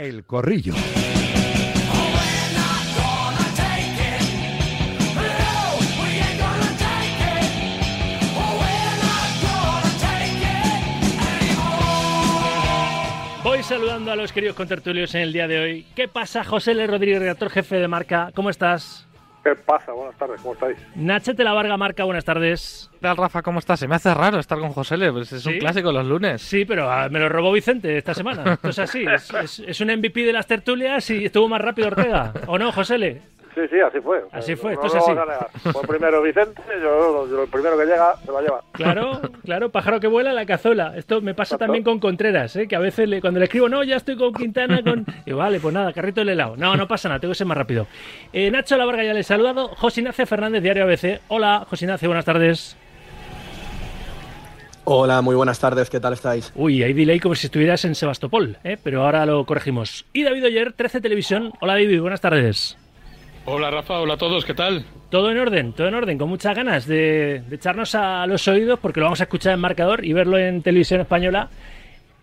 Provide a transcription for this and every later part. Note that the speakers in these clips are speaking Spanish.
El Corrillo. Voy saludando a los queridos contertulios en el día de hoy. ¿Qué pasa, José L. Rodríguez, redactor jefe de Marca? ¿Cómo estás? ¿Qué pasa? Buenas tardes, ¿cómo estáis? Nachete La Varga Marca, buenas tardes. ¿Qué tal, Rafa? ¿Cómo estás? Se me hace raro estar con José L. Pues es un clásico los lunes. Sí, pero ah, me lo robó Vicente esta semana. Esto es así. Es, es- es un MVP de las tertulias y estuvo más rápido Ortega. ¿O no, José L? Sí, sí, así fue. Así fue, No esto es así. vamos a negar. Fue primero Vicente, yo, yo el primero que llega se lo lleva. Claro, claro, pájaro que vuela la cazuela. Esto me pasa también con Contreras, ¿eh? que a veces le- cuando le escribo, no, ya estoy con Quintana, con... Y vale, pues nada, carrito del helado. No, no pasa nada, tengo que ser más rápido. Eh, Nacho La Varga ya le he saludado. José Ignacio Fernández, Diario ABC. Hola, José Ignacio, buenas tardes. Hola, muy buenas tardes, ¿qué tal estáis? Uy, hay delay como si estuvieras en Sebastopol, ¿eh? pero ahora lo corregimos. Y David Oyer, 13 Televisión. Hola, David, buenas tardes. Hola Rafa, hola a todos, ¿qué tal? Todo en orden, todo en orden, con muchas ganas de, de echarnos a los oídos porque lo vamos a escuchar en marcador y verlo en televisión española.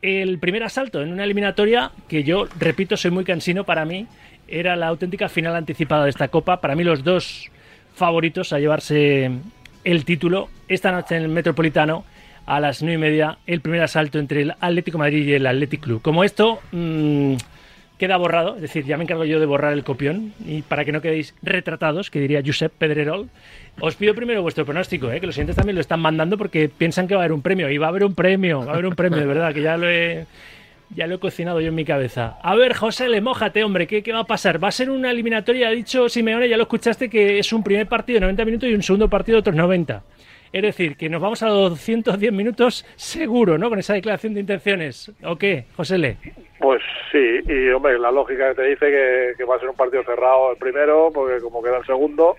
El primer asalto en una eliminatoria que yo, repito, soy muy cansino para mí, era la auténtica final anticipada de esta Copa. Para mí los dos favoritos a llevarse el título esta noche en el Metropolitano a las nueve y media, el primer asalto entre el Atlético Madrid y el Athletic Club. Como esto... mm, queda borrado, es decir, ya me encargo yo de borrar el copión y para que no quedéis retratados, que diría Josep Pedrerol, os pido primero vuestro pronóstico, ¿eh? que los siguientes también lo están mandando porque piensan que va a haber un premio y va a haber un premio, va a haber un premio, de verdad, que ya lo he, ya lo he cocinado yo en mi cabeza. A ver, José, le mójate, hombre, ¿qué, ¿qué va a pasar? Va a ser una eliminatoria, ha dicho Simeone, ya lo escuchaste, que es un primer partido de 90 minutos y un segundo partido de otros 90. Es decir, que nos vamos a los 210 minutos seguro, ¿no? Con esa declaración de intenciones. ¿O qué, José Le? Pues sí, y hombre, la lógica te dice que, que va a ser un partido cerrado el primero, porque como queda el segundo,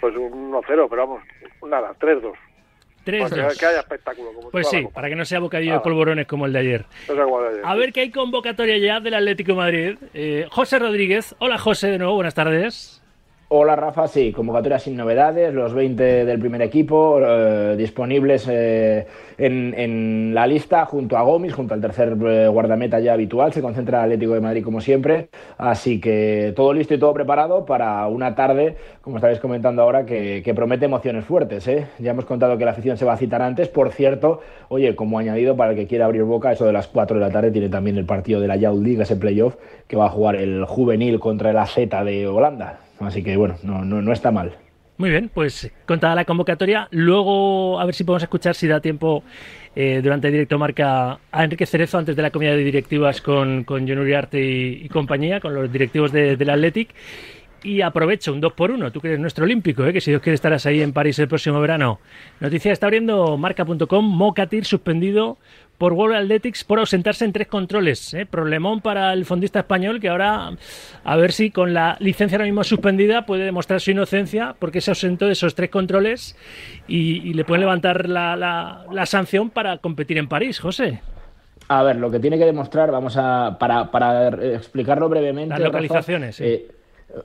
pues un 1-0, pero vamos, nada, 3-2. Para que, 3-2. que haya espectáculo. Como Pues sí, para que no sea bocadillo de Nada. polvorones como el de ayer. De. A ver que hay convocatoria ya del Atlético de Madrid. Eh, José Rodríguez. Hola José, de nuevo, buenas tardes. Hola Rafa, sí, convocatoria sin novedades, los 20 del primer equipo eh, disponibles eh, en, la lista junto a Gómez, junto al tercer eh, guardameta ya habitual, se concentra el Atlético de Madrid como siempre, así que todo listo y todo preparado para una tarde, como estabais comentando ahora, que, promete emociones fuertes. Ya hemos contado que la afición se va a citar antes, por cierto, oye, como añadido para el que quiera abrir boca, eso de las 4 de la tarde tiene también el partido de la Youth League, ese playoff, que va a jugar el juvenil contra el AZ de Holanda. Así que bueno, no, no, no está mal. Muy bien, pues contada la convocatoria. Luego a ver si podemos escuchar si da tiempo eh, durante el directo marca a Enrique Cerezo antes de la comida de directivas con, con John Uriarte y, compañía, con los directivos de- del Athletic. Y aprovecho un 2 por 1 tú que eres nuestro olímpico, ¿eh? que si Dios quiere estarás ahí en París el próximo verano. Noticia está abriendo marca.com, Mocatir suspendido por World Athletics por ausentarse en tres controles. ¿eh? Problemón para el fondista español que ahora a ver si con la licencia ahora mismo suspendida puede demostrar su inocencia porque se ausentó de esos tres controles y, y le pueden levantar la, la- la sanción para competir en París, José. A ver, lo que tiene que demostrar, vamos a. Para, para eh, explicarlo brevemente. Las Rafa, localizaciones, sí. eh,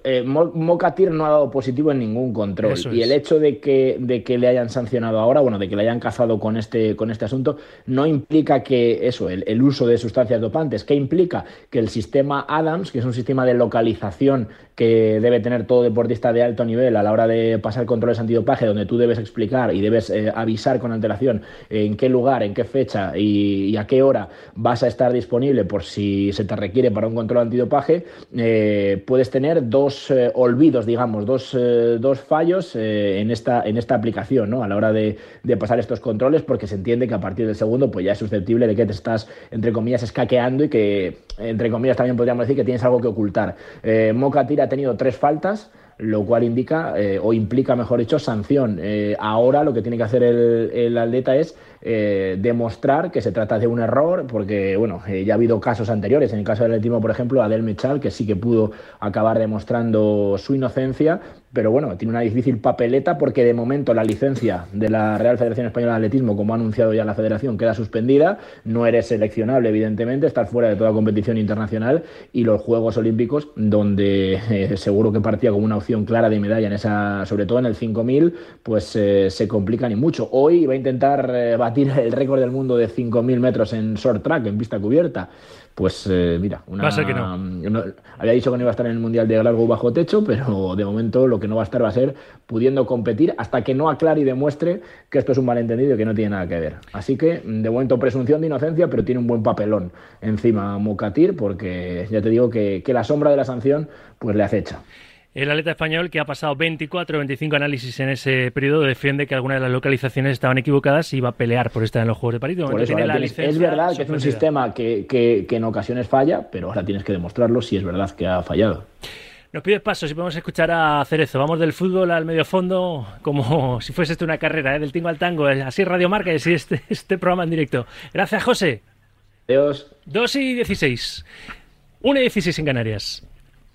eh, Mo- Mocatir no ha dado positivo en ningún control. Eso y es. el hecho de que, de que le hayan sancionado ahora, bueno, de que le hayan cazado con este, con este asunto, no implica que eso, el, el uso de sustancias dopantes, que implica que el sistema Adams, que es un sistema de localización que debe tener todo deportista de alto nivel a la hora de pasar controles antidopaje, donde tú debes explicar y debes eh, avisar con antelación en qué lugar, en qué fecha y, y a qué hora vas a estar disponible por si se te requiere para un control antidopaje, eh, puedes tener dos eh, olvidos, digamos, dos, eh, dos fallos eh, en, esta, en esta aplicación, ¿no? A la hora de, de pasar estos controles, porque se entiende que a partir del segundo, pues ya es susceptible de que te estás, entre comillas, escaqueando y que, entre comillas, también podríamos decir que tienes algo que ocultar. Eh, Mocatir ha tenido tres faltas lo cual indica eh, o implica, mejor dicho, sanción. Eh, ahora lo que tiene que hacer el, el atleta es eh, demostrar que se trata de un error, porque bueno, eh, ya ha habido casos anteriores. En el caso del atletismo, por ejemplo, Adel Mechal, que sí que pudo acabar demostrando su inocencia, pero bueno, tiene una difícil papeleta porque de momento la licencia de la Real Federación Española de Atletismo, como ha anunciado ya la federación, queda suspendida, no eres seleccionable evidentemente, estás fuera de toda competición internacional y los Juegos Olímpicos, donde eh, seguro que partía como una opción clara de medalla en esa, sobre todo en el 5000, pues eh, se complican y mucho. Hoy va a intentar eh, batir el récord del mundo de 5000 metros en short track, en pista cubierta. Pues eh, mira, una, Va a ser que no. Había dicho que no iba a estar en el Mundial de Glasgow bajo techo, pero de momento lo que no va a estar va a ser pudiendo competir hasta que no aclare y demuestre que esto es un malentendido y que no tiene nada que ver. Así que, de momento, presunción de inocencia, pero tiene un buen papelón encima Mocatir, porque ya te digo que, que la sombra de la sanción pues le acecha. El atleta español, que ha pasado 24 o 25 análisis en ese periodo, defiende que algunas de las localizaciones estaban equivocadas y va a pelear por estar en los Juegos de París. De Por eso, tiene ahora la tienes- licencia es verdad que es un sistema que, que- que en ocasiones falla, pero ahora tienes que demostrarlo si es verdad que ha fallado. Nos pides paso si podemos escuchar a Cerezo. Vamos del fútbol al medio fondo, como si fuese esto una carrera, ¿eh? del tingo al tango. eh, Así Radio Marca y así este, este programa en directo. Gracias, José. Adiós. 2 y 16. 1 y 16 en Canarias.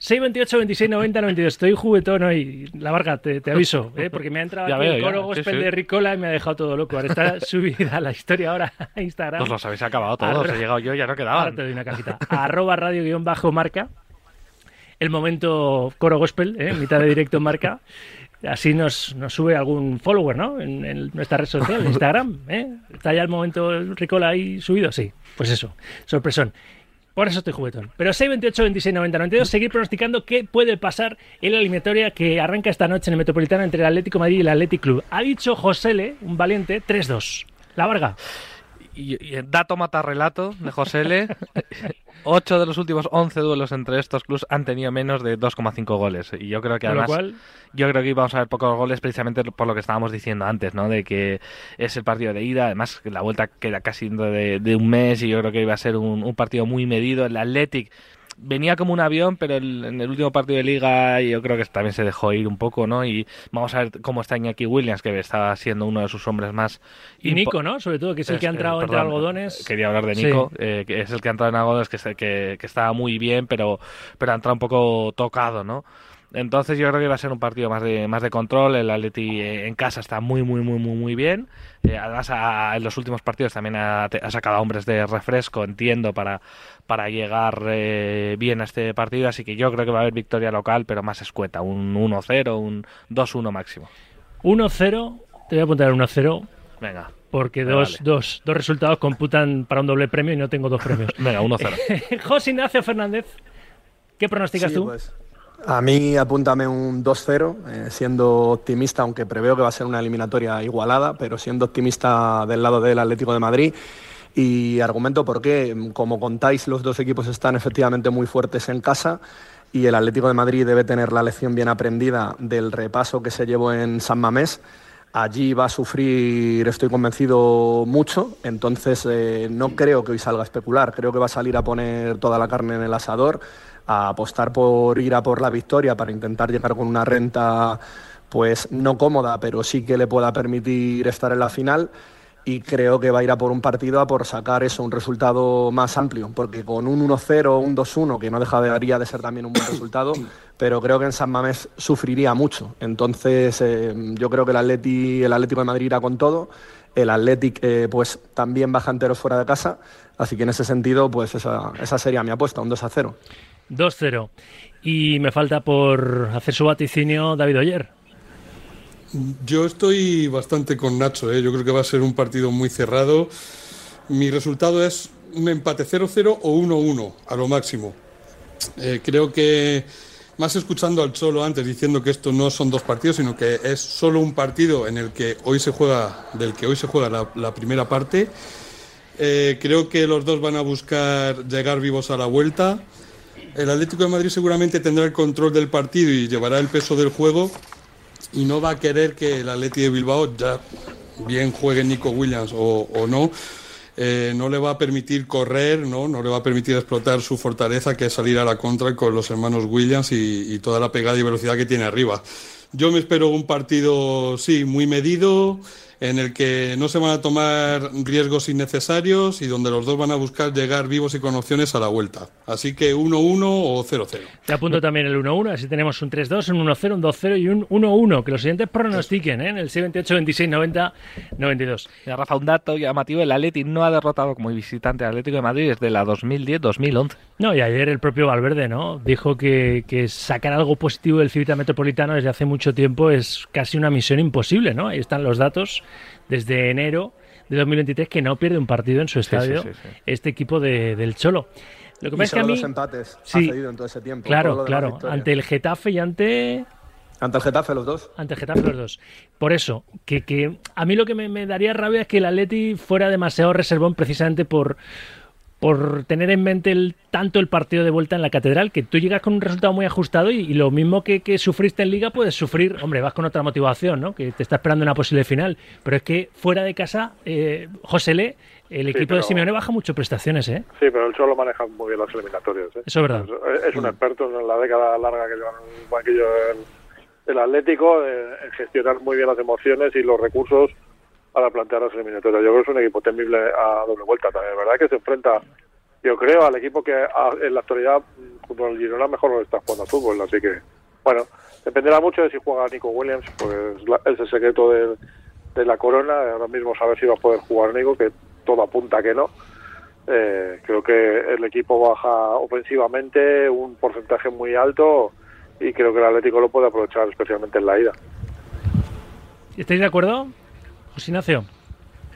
6, 28, 26, 90, 92. Estoy juguetón hoy. La Varga, te, te aviso, ¿eh? porque me ha entrado Ya aquí veo, el coro gospel sí. de Ricola y me ha dejado todo loco. Ahora está subida la historia ahora a Instagram. Pues los habéis acabado todos. Arro- He llegado yo, ya no Ahora quedaban. te doy una cajita. Arroba radio guion bajo marca. El momento coro gospel, ¿eh? mitad de directo en marca. Así nos, nos sube algún follower, ¿no? En, en nuestra red social, Instagram. ¿eh? ¿Está ya el momento Ricola ahí subido? Sí. Pues eso, sorpresón. Por eso estoy juguetón. Pero 6, 28, 26, 90, 92. Seguir pronosticando qué puede pasar en la eliminatoria que arranca esta noche en el Metropolitano entre el Atlético Madrid y el Athletic Club. Ha dicho José Le, un valiente, 3-2. La Varga. Y, y el dato mata relato de José L. 8 de los últimos 11 duelos entre estos clubes han tenido menos de 2,5 goles. Y yo creo que además. cual, Yo creo que íbamos a ver pocos goles precisamente por lo que estábamos diciendo antes, ¿no? De que es el partido de ida, además la vuelta queda casi de, de un mes y yo creo que iba a ser un, un partido muy medido. El Athletic venía como un avión, pero el- en el último partido de liga yo creo que también se dejó ir un poco, ¿no? Y vamos a ver cómo está Iñaki Williams, que está siendo uno de sus hombres más... y Nico, ¿no? Sobre todo, que es el que ha entrado eh, entre algodones. Quería hablar de Sí. Nico, eh, que es el que ha entrado en algodones, que, que, que estaba muy bien, pero, pero ha entrado un poco tocado, ¿no? Entonces yo creo que va a ser un partido más de, más de control. El Atleti eh, en casa está muy, muy, muy, muy, muy bien. Eh, además, ha- en los últimos partidos también ha, sacado a hombres de refresco, entiendo, para, para llegar eh, bien a este partido. Así que yo creo que va a haber victoria local, pero más escueta. Un 1-0, un 2-1 máximo. 1-0, te voy a apuntar 1-0, Venga, porque dos, vale. dos, dos resultados computan para un doble premio y no tengo dos premios. venga, 1-0. José Ignacio Fernández, ¿qué pronosticas Sí, tú? pues, a mí apúntame un 2-0, eh, siendo optimista, aunque preveo que va a ser una eliminatoria igualada, pero siendo optimista del lado del Atlético de Madrid. Y argumento por qué, como contáis, los dos equipos están efectivamente muy fuertes en casa y el Atlético de Madrid debe tener la lección bien aprendida del repaso que se llevó en San Mamés. Allí va a sufrir, estoy convencido, mucho, entonces eh, no creo que hoy salga a especular, creo que va a salir a poner toda la carne en el asador, a apostar por ir a por la victoria para intentar llegar con una renta pues no cómoda, pero sí que le pueda permitir estar en la final y creo que va a ir a por un partido a por sacar eso, un resultado más amplio, porque con un 1-0 o un 2-1, que no dejaría de ser también un buen resultado, pero creo que en San Mamés sufriría mucho. Entonces eh, yo creo que el, Atleti, el Atlético de Madrid irá con todo, el Athletic eh, pues también baja enteros fuera de casa, así que en ese sentido pues esa, esa sería mi apuesta, un 2-0. 2-0. Y me falta por hacer su vaticinio David Oyer. Yo estoy bastante con Nacho, ¿eh? yo creo que va a ser un partido muy cerrado. Mi resultado es un empate 0-0 o 1-1 a lo máximo. Eh, creo que, más escuchando al Cholo antes diciendo que esto no son dos partidos, sino que es solo un partido en el que hoy se juega, del que hoy se juega la, primera parte. Eh, creo que los dos van a buscar llegar vivos a la vuelta. El Atlético de Madrid seguramente tendrá el control del partido y llevará el peso del juego y no va a querer que el Atleti de Bilbao, ya bien juegue Nico Williams o, no, eh, no le va a permitir correr, ¿no? no le va a permitir explotar su fortaleza, que es salir a la contra con los hermanos Williams y toda la pegada y velocidad que tiene arriba. Yo me espero un partido, sí, muy medido, en el que no se van a tomar riesgos innecesarios y donde los dos van a buscar llegar vivos y con opciones a la vuelta. Así que 1-1 o 0-0. Te apunto también el 1-1, así tenemos un 3-2, un 1-0, un 2-0 y un 1-1. Que los siguientes pronostiquen ¿eh? en el 628, 26, 90, 92. Mira, Rafa, un dato llamativo: el Atleti no ha derrotado como visitante al Atlético de Madrid desde la 2010-2011. No, y ayer el propio Valverde ¿no? dijo que, que sacar algo positivo del Civita Metropolitano desde hace mucho tiempo es casi una misión imposible. ¿no? Ahí están los datos desde enero de 2023 que no pierde un partido en su estadio este equipo de, del Cholo. Lo que pasa es que a mí... empates sí, ha en todo ese tiempo. Claro, claro. Ante el Getafe y ante... Ante el Getafe los dos. Ante el Getafe los dos. Por eso, que, que a mí lo que me, me daría rabia es que el Atleti fuera demasiado reservón precisamente por por tener en mente el, tanto el partido de vuelta en la catedral, que tú llegas con un resultado muy ajustado y, lo mismo que, sufriste en liga puedes sufrir, hombre, vas con otra motivación, ¿no? que te está esperando una posible final, pero es que fuera de casa, eh, José Le, el equipo de Simeone baja mucho prestaciones, ¿eh? Sí, pero él solo maneja muy bien las eliminatorias. ¿eh? Eso es verdad. Es, un experto en la década larga que lleva en el banquillo del, Atlético, en gestionar muy bien las emociones y los recursos para plantear las eliminatorias. Yo creo que es un equipo temible a doble vuelta también. verdad que se enfrenta, yo creo, al equipo que en la actualidad, junto al Girona, mejor no está jugando a fútbol. Así que, bueno, dependerá mucho de si juega Nico Williams, pues es el secreto de, de la corona. Ahora mismo saber si va a poder jugar Nico, que todo apunta que no. Eh, creo que el equipo baja ofensivamente un porcentaje muy alto y creo que el Atlético lo puede aprovechar especialmente en la ida. ¿Estáis de acuerdo? José Ignacio.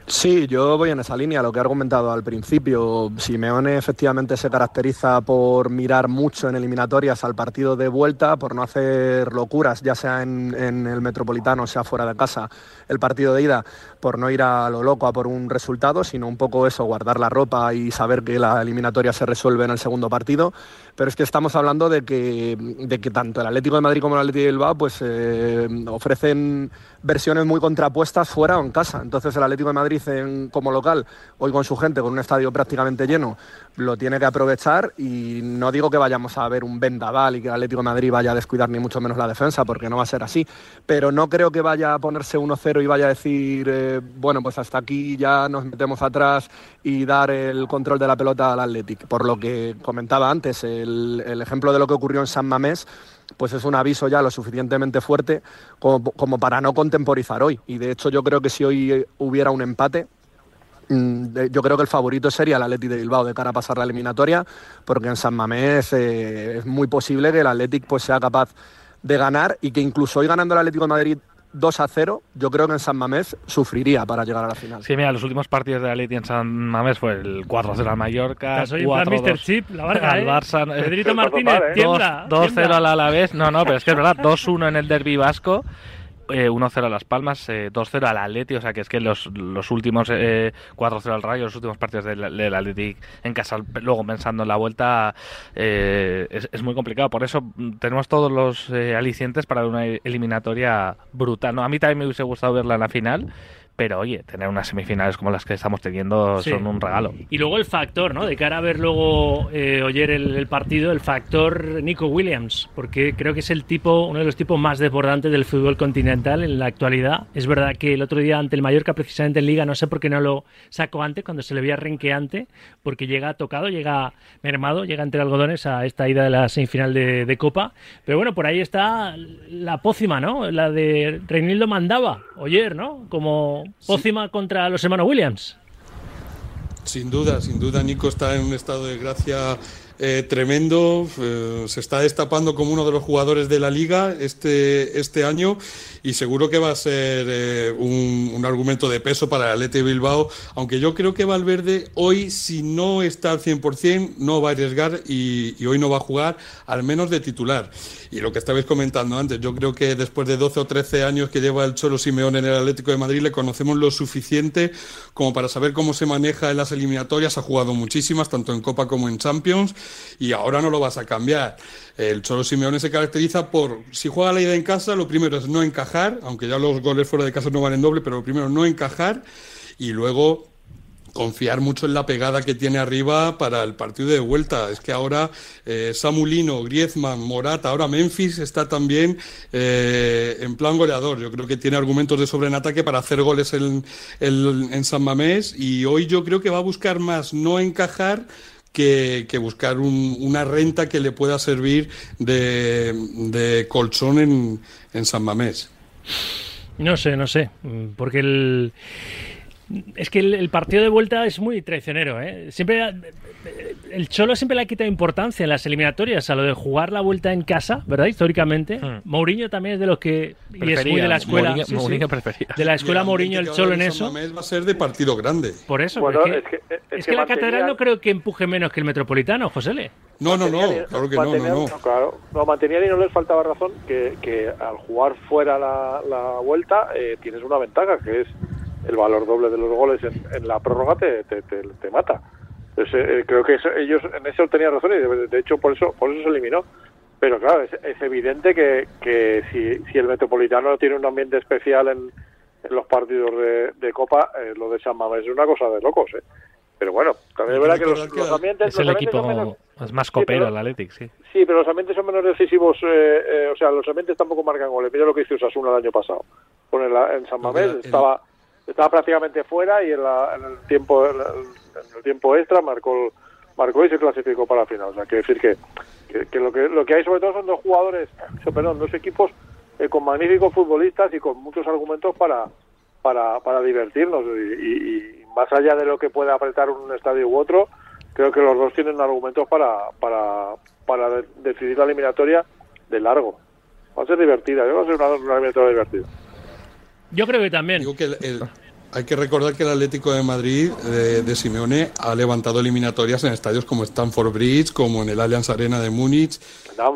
Sí, yo voy en esa línea, lo que he argumentado al principio. Simeone efectivamente se caracteriza por mirar mucho en eliminatorias al partido de vuelta, por no hacer locuras, ya sea en, el Metropolitano, sea fuera de casa, el partido de ida, por no ir a lo loco a por un resultado, sino un poco eso, guardar la ropa y saber que la eliminatoria se resuelve en el segundo partido. Pero es que estamos hablando de que, de que tanto el Atlético de Madrid como el Atlético de Bilbao pues, eh, ofrecen versiones muy contrapuestas fuera o en casa. Entonces el Atlético de Madrid como local, hoy con su gente, con un estadio prácticamente lleno, lo tiene que aprovechar y no digo que vayamos a ver un vendaval y que el Atlético de Madrid vaya a descuidar ni mucho menos la defensa, porque no va a ser así, pero no creo que vaya a ponerse 1-0 y vaya a decir, eh, bueno, pues hasta aquí ya nos metemos atrás y dar el control de la pelota al Atlético. Por lo que comentaba antes, el, el ejemplo de lo que ocurrió en San Mamés, pues es un aviso ya lo suficientemente fuerte como, para no contemporizar hoy. Y de hecho yo creo que si hoy hubiera un empate, mm, yo creo que el favorito sería el Athletic de Bilbao de cara a pasar la eliminatoria, porque en San Mamés eh, es muy posible que el Athletic pues, sea capaz de ganar y que incluso hoy ganando el Atlético de Madrid 2 a 0, yo creo que en San Mamés sufriría para llegar a la final. Sí, mira, los últimos partidos de Atleti en San Mamés fue el 4 0 al Mallorca, 4 Mr. Chip, la varga, al ¿eh? Barça, Pedrito Martínez, 2-0 al Alavés. No, no, pero es que es verdad, 2-1 en el Derby Vasco 1-0 eh, a Las Palmas, 2-0 eh, al Atleti, o sea que es que los, los últimos 4-0 eh, al Rayo, los últimos partidos del, del Atleti en casa, luego pensando en la vuelta, es, es, muy complicado. Por eso tenemos todos los alicientes para una eliminatoria brutal. ¿no? A mí también me hubiese gustado verla en la final, pero oye, tener unas semifinales como las que estamos teniendo son un regalo. Y luego el factor, ¿no? De cara a ver luego eh, oyer el, partido, el factor Nico Williams, porque creo que es el tipo, uno de los tipos más desbordantes del fútbol continental en la actualidad. Es verdad que el otro día ante el Mallorca, precisamente en Liga, no sé por qué no lo sacó antes, cuando se le veía renqueante, porque llega tocado, llega mermado, llega entre algodones a esta ida de la semifinal de, de Copa. Pero bueno, por ahí está la pócima, ¿no? La de Reinildo Mandaba, oyer, ¿no? Como Pócima contra los hermanos Williams. Sin duda, sin duda, Nico está en un estado de gracia eh, tremendo. Eh, se está destapando como uno de los jugadores de la liga este, este año y seguro que va a ser eh, un, argumento de peso para el Atleti Bilbao, aunque yo creo que Valverde hoy, si no está al 100%, no va a arriesgar y, hoy no va a jugar, al menos de titular. Y lo que estabais comentando antes, yo creo que después de 12 o 13 años que lleva el Cholo Simeón en el Atlético de Madrid, le conocemos lo suficiente como para saber cómo se maneja en las eliminatorias. Ha jugado muchísimas, tanto en Copa como en Champions, y ahora no lo vas a cambiar. El Cholo Simeone se caracteriza por, si juega la ida en casa, lo primero es no encajar, aunque ya los goles fuera de casa no valen doble, pero lo primero no encajar y luego confiar mucho en la pegada que tiene arriba para el partido de vuelta. Es que ahora eh, Samulino, Griezmann, Morata, ahora Memphis está también eh, en plan goleador. Yo creo que tiene argumentos de sobreataque para hacer goles en, en, San Mamés y hoy yo creo que va a buscar más no encajar que, buscar una renta que le pueda servir de, de colchón en, en San Mamés. No sé, no sé, porque el es que el, partido de vuelta es muy traicionero, ¿eh? Siempre el Cholo siempre le ha quitado importancia en las eliminatorias a lo de jugar la vuelta en casa, ¿verdad? Históricamente. Hmm. Mourinho también es de los que y es muy de la escuela de la escuela Mourinho el Cholo en eso. va a ser de partido grande. Por eso, es que, la catedral no creo que empuje menos que el Metropolitano, José Le. No, no, no, claro que no, no, Claro, no, mantenía y no les faltaba razón que, al jugar fuera la, vuelta eh, tienes una ventaja que es el valor doble de los goles en, la prórroga te, te, mata. Entonces, eh, creo que ellos en eso tenían razón y de, hecho por eso por eso se eliminó. Pero claro, es, evidente que, que si, si, el Metropolitano tiene un ambiente especial en, los partidos de, Copa, eh, lo de San Mamés es una cosa de locos. ¿eh? Pero bueno, también es verdad que los, ambientes... Es el equipo es más copero el Athletic, sí. Sí, pero los ambientes son menos decisivos, eh, o sea, los ambientes tampoco marcan goles. Mira lo que hizo Osasuna el año pasado. Con el, en San Mamés estaba estaba prácticamente fuera y en, el tiempo en el, tiempo extra marcó marcó y se clasificó para la final. O sea, quiere decir que, que, lo que lo que hay sobre todo son dos jugadores, perdón, dos equipos eh, con magníficos futbolistas y con muchos argumentos para para, para divertirnos y, más allá de lo que pueda apretar un estadio u otro, creo que los dos tienen argumentos para para para decidir la eliminatoria de largo. Va a ser divertida, va a ser una, una eliminatoria divertida. Yo creo que también. Hay que recordar que el Atlético de Madrid de, Simeone ha levantado eliminatorias en estadios como Stamford Bridge, como en el Allianz Arena de Múnich.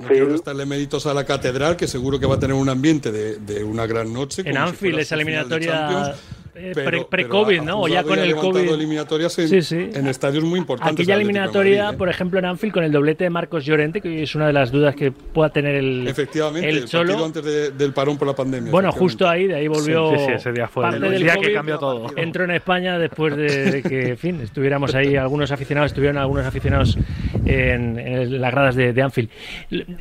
Quiero restarle méritos a la Catedral, que seguro que va a tener un ambiente de, una gran noche. En Anfield, esa eliminatoria eh, pre-COVID, ¿no? O ya con el COVID. eliminatorias en, sí, en estadios muy importantes. Aquella eliminatoria, ¿eh? por ejemplo, en Anfield, con el doblete de Marcos Llorente, que es una de las dudas que pueda tener el. Efectivamente, el, Cholo. antes del parón por la pandemia. Bueno, justo ahí, de ahí volvió. Sí, ese día fue el día que cambió todo. Entró en España después de, que, en fin, estuviéramos ahí, algunos aficionados, estuvieron algunos aficionados en, las gradas de, de, Anfield.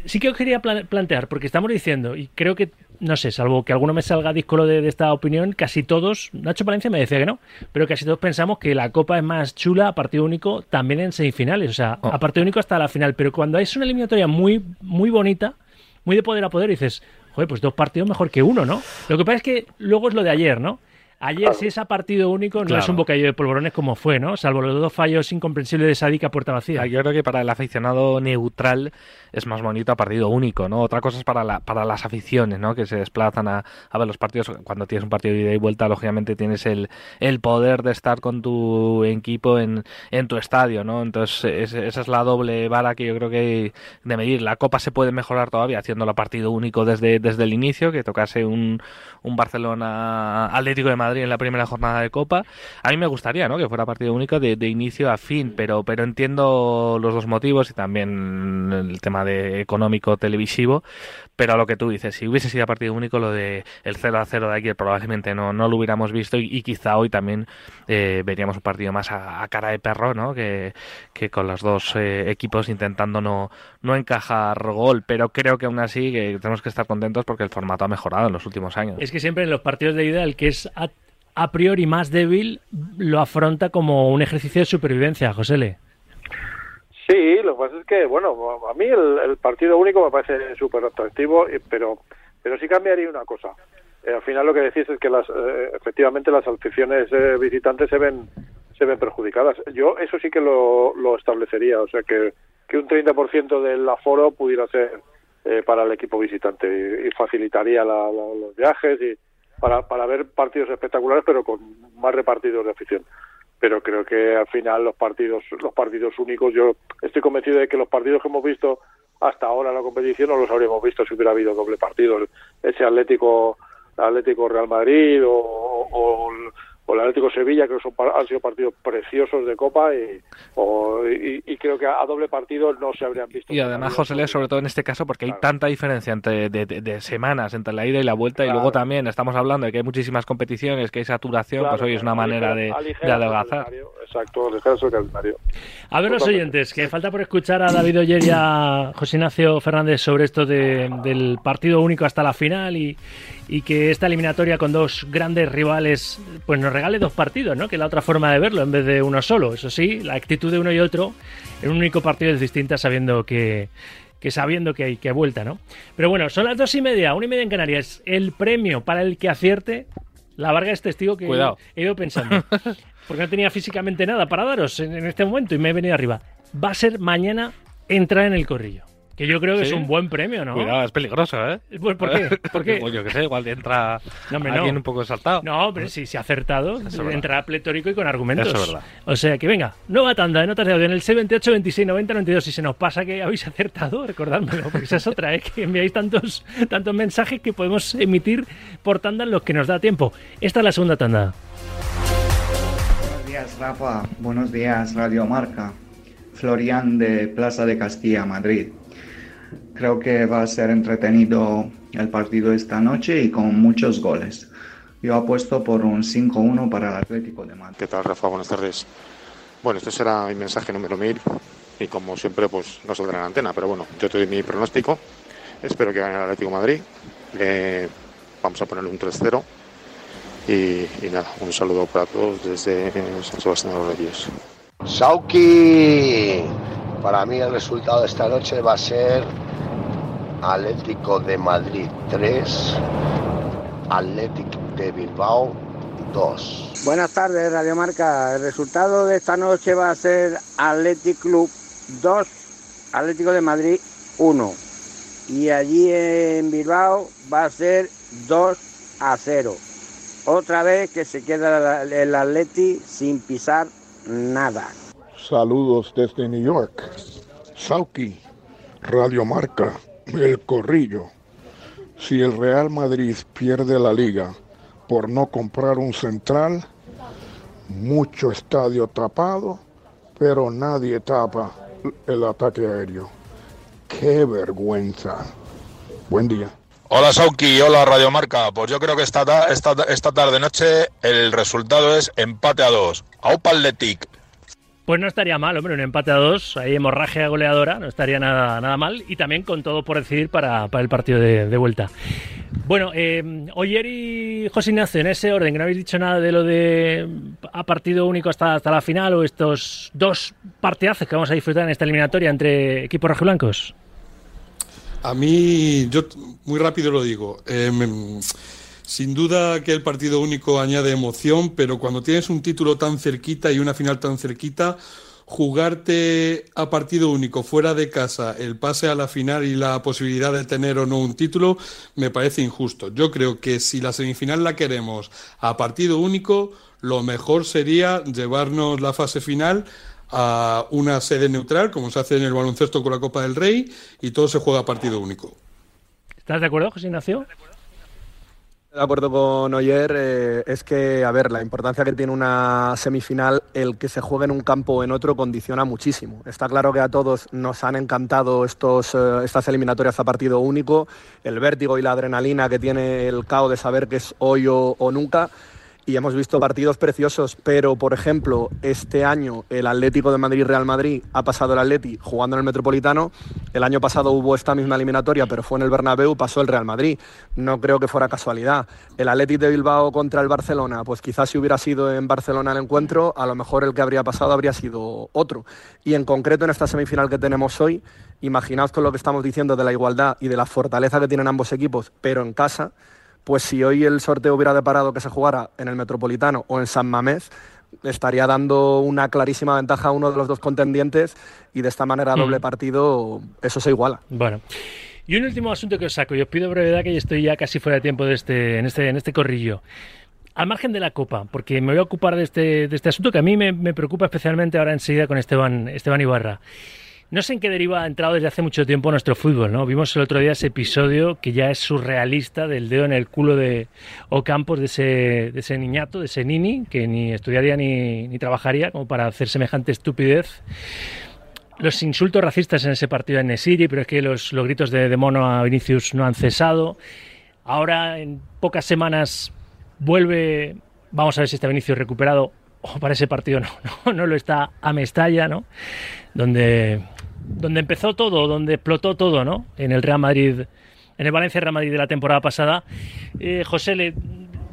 Sí que os quería plantear, porque estamos diciendo, y creo que no sé, salvo que alguno me salga díscolo de, de, esta opinión, casi todos, Nacho Palencia me decía que no, pero casi todos pensamos que la Copa es más chula a partido único también en semifinales, o sea, oh. a partido único hasta la final, pero cuando es una eliminatoria muy, muy bonita, muy de poder a poder, dices, joder, pues dos partidos mejor que uno, ¿no? Lo que pasa es que luego es lo de ayer, ¿no? Ayer, si es a partido único, no es un bocadillo de polvorones como fue, ¿no? Salvo los dos fallos incomprensibles de Sadik puerta vacía. Yo creo que para el aficionado neutral es más bonito a partido único, ¿no? Otra cosa es para, la, para las aficiones, ¿no? Que se desplazan a, a ver los partidos. Cuando tienes un partido de ida y vuelta, lógicamente tienes el, el poder de estar con tu equipo en, en tu estadio, ¿no? Entonces, esa es la doble vara que yo creo que de medir. La Copa se puede mejorar todavía haciéndolo partido único desde, desde el inicio, que tocase un, un Barcelona Atlético de Madrid en la primera jornada de Copa. A mí me gustaría, ¿no? Que fuera partido único de, de inicio a fin, pero, pero entiendo los dos motivos y también el tema de económico televisivo, pero a lo que tú dices, si hubiese sido partido único, lo de el 0 a 0 de ayer probablemente no, no lo hubiéramos visto y, quizá hoy también eh, veríamos un partido más a, cara de perro, ¿no? Que, que con los dos eh, equipos intentando no, no encajar gol, pero creo que aún así que tenemos que estar contentos porque el formato ha mejorado en los últimos años. Es que siempre en los partidos de ida el que es a, a priori más débil lo afronta como un ejercicio de supervivencia, José Le. Sí, lo que pasa es que, bueno, a mí el, partido único me parece súper atractivo, pero, pero sí cambiaría una cosa. Eh, al final lo que decís es que las, eh, efectivamente las aficiones eh, visitantes se ven se ven perjudicadas. Yo eso sí que lo, lo establecería, o sea, que, que un 30% del aforo pudiera ser para el equipo visitante y, facilitaría los viajes y para, para ver partidos espectaculares, pero con más repartidos de afición pero creo que al final los partidos los partidos únicos yo estoy convencido de que los partidos que hemos visto hasta ahora en la competición no los habríamos visto si hubiera habido doble partido. Ese Atlético Atlético Real Madrid o, o el Atlético Sevilla, que son, han sido partidos preciosos de Copa y, y, creo que a, doble partido no se habrían visto. Y además, José Le, sobre todo en este caso, porque hay tanta diferencia entre de, semanas entre la ida y la vuelta, y luego también estamos hablando de que hay muchísimas competiciones, que hay saturación, pues hoy es una manera de, de adelgazar. Exacto, el calendario. A ver, los oyentes, que falta por escuchar a David Oyer y a José Ignacio Fernández sobre esto del partido único hasta la final y, y que esta eliminatoria con dos grandes rivales pues nos regale dos partidos, ¿no? Que es la otra forma de verlo en vez de uno solo. Eso sí, la actitud de uno y otro en un único partido es distinta sabiendo que, que sabiendo que hay que vuelta, ¿no? Pero bueno, son las dos y media, una y media en Canarias. El premio para el que acierte, la Varga es testigo que he ido pensando. Porque no tenía físicamente nada para daros en este momento y me he venido arriba. Va a ser mañana entrar en el corrillo. Que yo creo que es un buen premio, ¿no? Cuidado, es peligroso, ¿eh? Pues, ¿Por qué? ¿Por qué? Pues yo qué sé, igual entra no, alguien un poco saltado. No, pero si se ha acertado, entrará pletórico y con argumentos. Eso es verdad. O sea que venga, nueva tanda de notas de audio en el 628 26 90 92. Si se nos pasa que habéis acertado, recordádmelo, porque esa es otra, ¿eh? que enviáis tantos, tantos mensajes que podemos emitir por tanda en los que nos da tiempo. Esta es la segunda tanda. Buenos días, Rafa. Buenos días, Radio Marca. Florian de Plaza de Castilla, Madrid. Creo que va a ser entretenido el partido esta noche y con muchos goles. Yo apuesto por un 5-1 para el Atlético de Madrid. ¿Qué tal, Rafa? Buenas tardes. Bueno, este será mi mensaje número 1000 y como siempre, pues no saldrá en antena, pero bueno, yo te doy mi pronóstico. Espero que gane el Atlético de Madrid. vamos a ponerle un 3-0. Y, y, nada, un saludo para todos desde San Sebastián de los Reyes. Sauki, para mí el resultado de esta noche va a ser Atlético de Madrid 3, Atlético de Bilbao 2. Buenas tardes, Radio Marca. El resultado de esta noche va a ser Atlético Club 2, Atlético de Madrid 1. Y allí en Bilbao va a ser 2 a 0. Otra vez que se queda el Atleti sin pisar nada. Saludos desde New York. Sauki, Radio Marca el corrillo. Si el Real Madrid pierde la liga por no comprar un central, mucho estadio tapado, pero nadie tapa el ataque aéreo. ¡Qué vergüenza! Buen día. Hola Sauki, hola Radio Marca. Pues yo creo que esta, esta, esta tarde noche el resultado es empate a dos. Aupa. Pues no estaría mal, hombre, un empate a dos, ahí hemorragia goleadora, no estaría nada, nada mal y también con todo por decidir para, el partido de, vuelta. Bueno, eh, Oyer y José Ignacio, en ese orden, que no habéis dicho nada de lo de a partido único hasta, hasta la final o estos dos partidazos que vamos a disfrutar en esta eliminatoria entre equipos rojiblancos. A mí, yo muy rápido lo digo. Eh, sin duda que el partido único añade emoción, pero cuando tienes un título tan cerquita y una final tan cerquita, jugarte a partido único fuera de casa, el pase a la final y la posibilidad de tener o no un título, me parece injusto. Yo creo que si la semifinal la queremos a partido único, lo mejor sería llevarnos la fase final a una sede neutral, como se hace en el baloncesto con la Copa del Rey, y todo se juega a partido único. ¿Estás de acuerdo, José Ignacio? De acuerdo con Oyer, eh, es que, a ver, la importancia que tiene una semifinal, el que se juegue en un campo o en otro condiciona muchísimo. Está claro que a todos nos han encantado estos, eh, estas eliminatorias a partido único, el vértigo y la adrenalina que tiene el caos de saber que es hoy o nunca y hemos visto partidos preciosos, pero por ejemplo, este año el Atlético de Madrid-Real Madrid ha pasado el Atleti jugando en el Metropolitano, el año pasado hubo esta misma eliminatoria, pero fue en el Bernabéu, pasó el Real Madrid, no creo que fuera casualidad. El Atlético de Bilbao contra el Barcelona, pues quizás si hubiera sido en Barcelona el encuentro, a lo mejor el que habría pasado habría sido otro. Y en concreto en esta semifinal que tenemos hoy, imaginaos con lo que estamos diciendo de la igualdad y de la fortaleza que tienen ambos equipos, pero en casa, pues si hoy el sorteo hubiera deparado que se jugara en el Metropolitano o en San Mamés, estaría dando una clarísima ventaja a uno de los dos contendientes y de esta manera doble mm. partido eso se iguala. Bueno. Y un último asunto que os saco, y os pido brevedad que ya estoy ya casi fuera de tiempo de este, en, este, en este corrillo. Al margen de la Copa, porque me voy a ocupar de este, de este asunto que a mí me, me preocupa especialmente ahora enseguida con Esteban, Esteban Ibarra. No sé en qué deriva ha entrado desde hace mucho tiempo nuestro fútbol, ¿no? Vimos el otro día ese episodio que ya es surrealista del dedo en el culo de Ocampos, de ese, de ese niñato, de ese nini, que ni estudiaría ni, trabajaría como para hacer semejante estupidez. Los insultos racistas en ese partido en Nesiri, pero es que los, los gritos de, de mono a Vinicius no han cesado. Ahora, en pocas semanas, vuelve. Vamos a ver si está Vinicius recuperado. O para ese partido no, no, no lo está a Mestalla, ¿no? Donde, donde empezó todo, donde explotó todo, ¿no? En el Real Madrid, en el Valencia Real Madrid de la temporada pasada. Eh, José, le,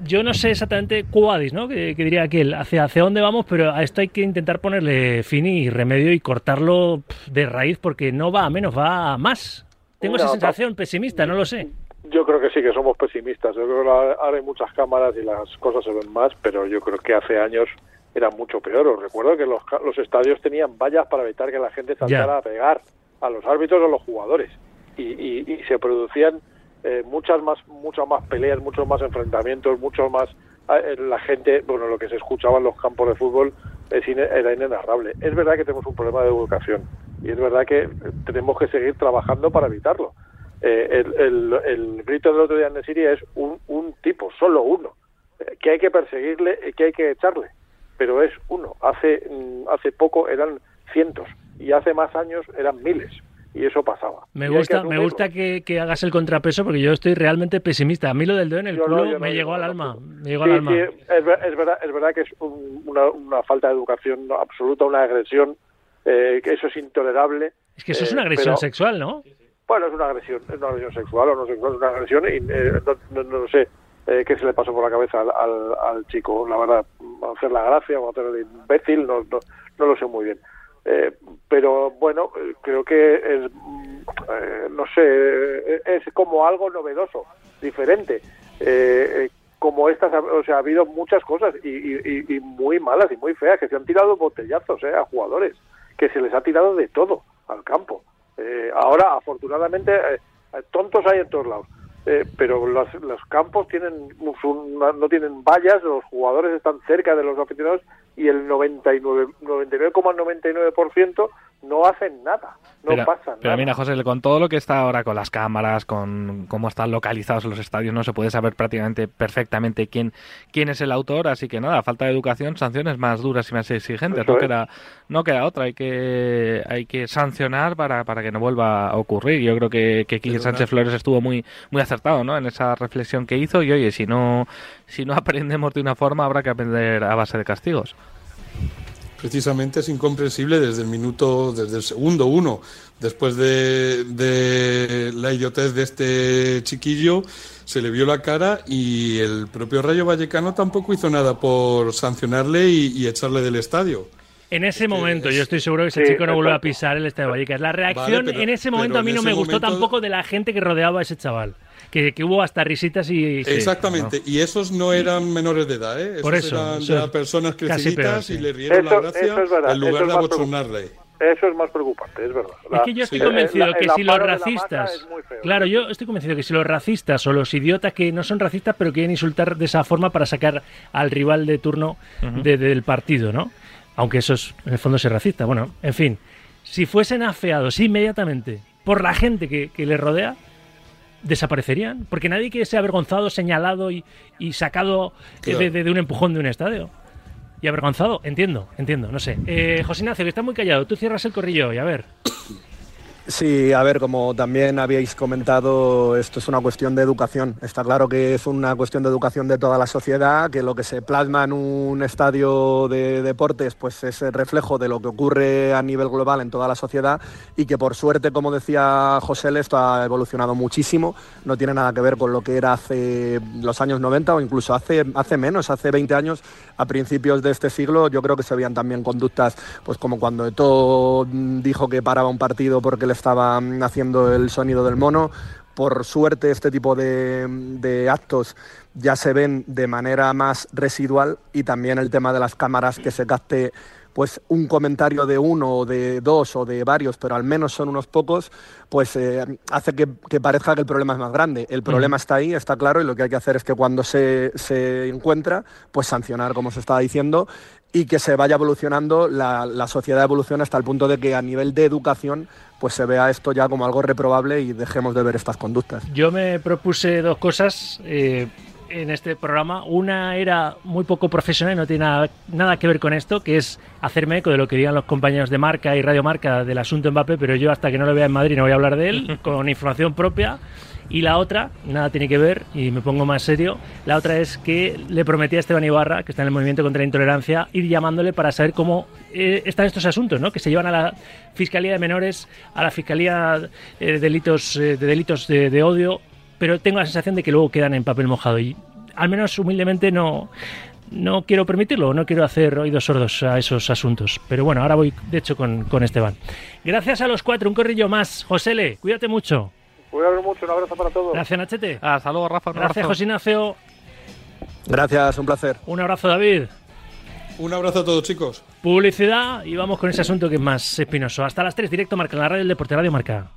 yo no sé exactamente cuadis, ¿no? Que, que, diría aquel, hacia, hacia dónde vamos, pero a esto hay que intentar ponerle fin y remedio y cortarlo de raíz porque no va a menos, va a más. Tengo esa sensación pesimista, no lo sé. Yo creo que sí, que somos pesimistas. Yo creo que ahora hay muchas cámaras y las cosas se ven más, pero yo creo que hace años era mucho peor. Os recuerdo que los, los estadios tenían vallas para evitar que la gente saltara a pegar a los árbitros o a los jugadores. Y, y- y se producían eh, muchas más muchas más peleas, muchos más enfrentamientos, mucho más... eh, la gente, bueno, lo que se escuchaba en los campos de fútbol es ine- era inenarrable. Es verdad que tenemos un problema de educación y es verdad que tenemos que seguir trabajando para evitarlo. Eh, el, el, el grito del otro día en Siria es un, un tipo, solo uno, eh, que hay que perseguirle y que hay que echarle, pero es uno. Hace, mm, hace poco eran cientos y hace más años eran miles y eso pasaba. Me hay que gusta, me gusta que, que hagas el contrapeso porque yo estoy realmente pesimista. A mí lo del dedo en el Yo culo no, me llegó no, al alma. Me llegó Sí, al alma. sí, es, ver- es verdad, es verdad que es un- una, una falta de educación absoluta, una agresión, eh, que eso es intolerable. Es que eso es eh, una agresión pero- sexual, ¿no? Bueno, es una agresión, es una agresión sexual o no sexual, es una agresión y eh, no sé eh, qué se le pasó por la cabeza al, al, chico, la verdad, hacer la gracia o hacer el imbécil, no, no, no lo sé muy bien. Eh, pero bueno, eh, creo que es, mm, eh, no sé, eh, es como algo novedoso, diferente. Eh, como estas, o sea, ha habido muchas cosas y, y- y- muy malas y muy feas, que se han tirado botellazos a jugadores, que se les ha tirado de todo al campo. Ahora, afortunadamente, tontos hay en todos lados. Eh, pero los, los campos tienen un- no tienen vallas, los jugadores están cerca de los aficionados y el 99 99,99% no hacen nada, no pero, pasa pero nada. mira, José, con todo lo que está ahora con las cámaras, con cómo están localizados los estadios, no se puede saber prácticamente perfectamente quién, quién es el autor, así que nada, falta de educación, sanciones más duras y más exigentes, Eso no es. queda, no queda otra, hay que, hay que sancionar para, para que no vuelva a ocurrir. Yo creo que, que Quique Pero Sánchez Flores estuvo muy, muy acertado, ¿no? En esa reflexión que hizo y oye, si no, si no aprendemos de una forma, habrá que aprender a base de castigos. Precisamente es incomprensible desde el minuto, desde el segundo uno, después de, de la idiotez de este chiquillo, se le vio la cara y el propio Rayo Vallecano tampoco hizo nada por sancionarle y, y echarle del estadio. En ese momento, yo estoy seguro que ese Sí, chico no vuelve a pisar el Estadio Vallecas. La reacción Vale, pero- en ese momento a mí no me gustó momento- tampoco de la gente que rodeaba a ese chaval. Que, que hubo hasta risitas y... sí, Exactamente, y esos no eran menores de edad, ¿eh? Esos Por eso, eran eso ya personas creciditas sí. y le rieron Eso- la gracia es verdad, en lugar de abochornarle. Eso es más preocupante, es verdad. Es que yo estoy Sí. convencido El- el que si los racistas... es muy feo. Claro, yo estoy convencido que si los racistas o los idiotas que no son racistas pero quieren insultar de esa forma para sacar al rival de turno de- del partido, ¿no? Aunque eso es, en el fondo es racista. Bueno, en fin, si fuesen afeados inmediatamente por la gente que, que les rodea, desaparecerían. Porque nadie quiere ser avergonzado, señalado y, y sacado eh, Claro. de, de- de un empujón de un estadio. Y avergonzado, entiendo, entiendo, no sé. Eh, José Ignacio, que está muy callado, tú cierras el corrillo y a ver. Sí, a ver, como también habíais comentado, esto es una cuestión de educación. Está claro que es una cuestión de educación de toda la sociedad, que lo que se plasma en un estadio de deportes pues es el reflejo de lo que ocurre a nivel global en toda la sociedad y que por suerte, como decía José, esto ha evolucionado muchísimo. No tiene nada que ver con lo que era hace los años 90 o incluso hace, hace menos, hace 20 años, a principios de este siglo. Yo creo que se veían también conductas, pues como cuando Eto'o mm, dijo que paraba un partido porque le estaba mm, haciendo el sonido del mono. Por suerte, este tipo de, de actos ya se ven de manera más residual y también el tema de las cámaras que se capte pues un comentario de uno o de dos o de varios, pero al menos son unos pocos, pues eh, hace que, que, parezca que el problema es más grande. El problema está ahí, está claro, y lo que hay que hacer es que cuando se, se encuentra, pues sancionar, como se estaba diciendo, y que se vaya evolucionando, la, la, sociedad evoluciona hasta el punto de que a nivel de educación pues se vea esto ya como algo reprobable y dejemos de ver estas conductas. Yo me propuse dos cosas eh, en este programa. Una era muy poco profesional y no tiene nada, nada, que ver con esto, que es hacerme eco de lo que digan los compañeros de marca y Radio Marca del asunto Mbappé, pero yo hasta que no lo vea en Madrid no voy a hablar de él, con información propia. Y la otra, nada tiene que ver, y me pongo más serio, la otra es que le prometí a Esteban Ibarra, que está en el movimiento contra la intolerancia, ir llamándole para saber cómo eh, están estos asuntos, ¿no? que se llevan a la Fiscalía de Menores, a la Fiscalía eh, de Delitos, eh, de, delitos de, de odio, pero tengo la sensación de que luego quedan en papel mojado. Y al menos humildemente no, no quiero permitirlo, no quiero hacer oídos sordos a esos asuntos. Pero bueno, ahora voy de hecho con, con Esteban. Gracias a los cuatro, un corrillo más. Josele, cuídate mucho. Cuídate mucho, un abrazo para todos. Gracias, Nachete. Hasta luego, Rafa. Gracias, José Ignacio. Gracias, un placer. Un abrazo, David. Un abrazo a todos, chicos. Publicidad y vamos con ese asunto que es más espinoso. Hasta las 3, directo Marca en la radio del Deporte Radio Marca.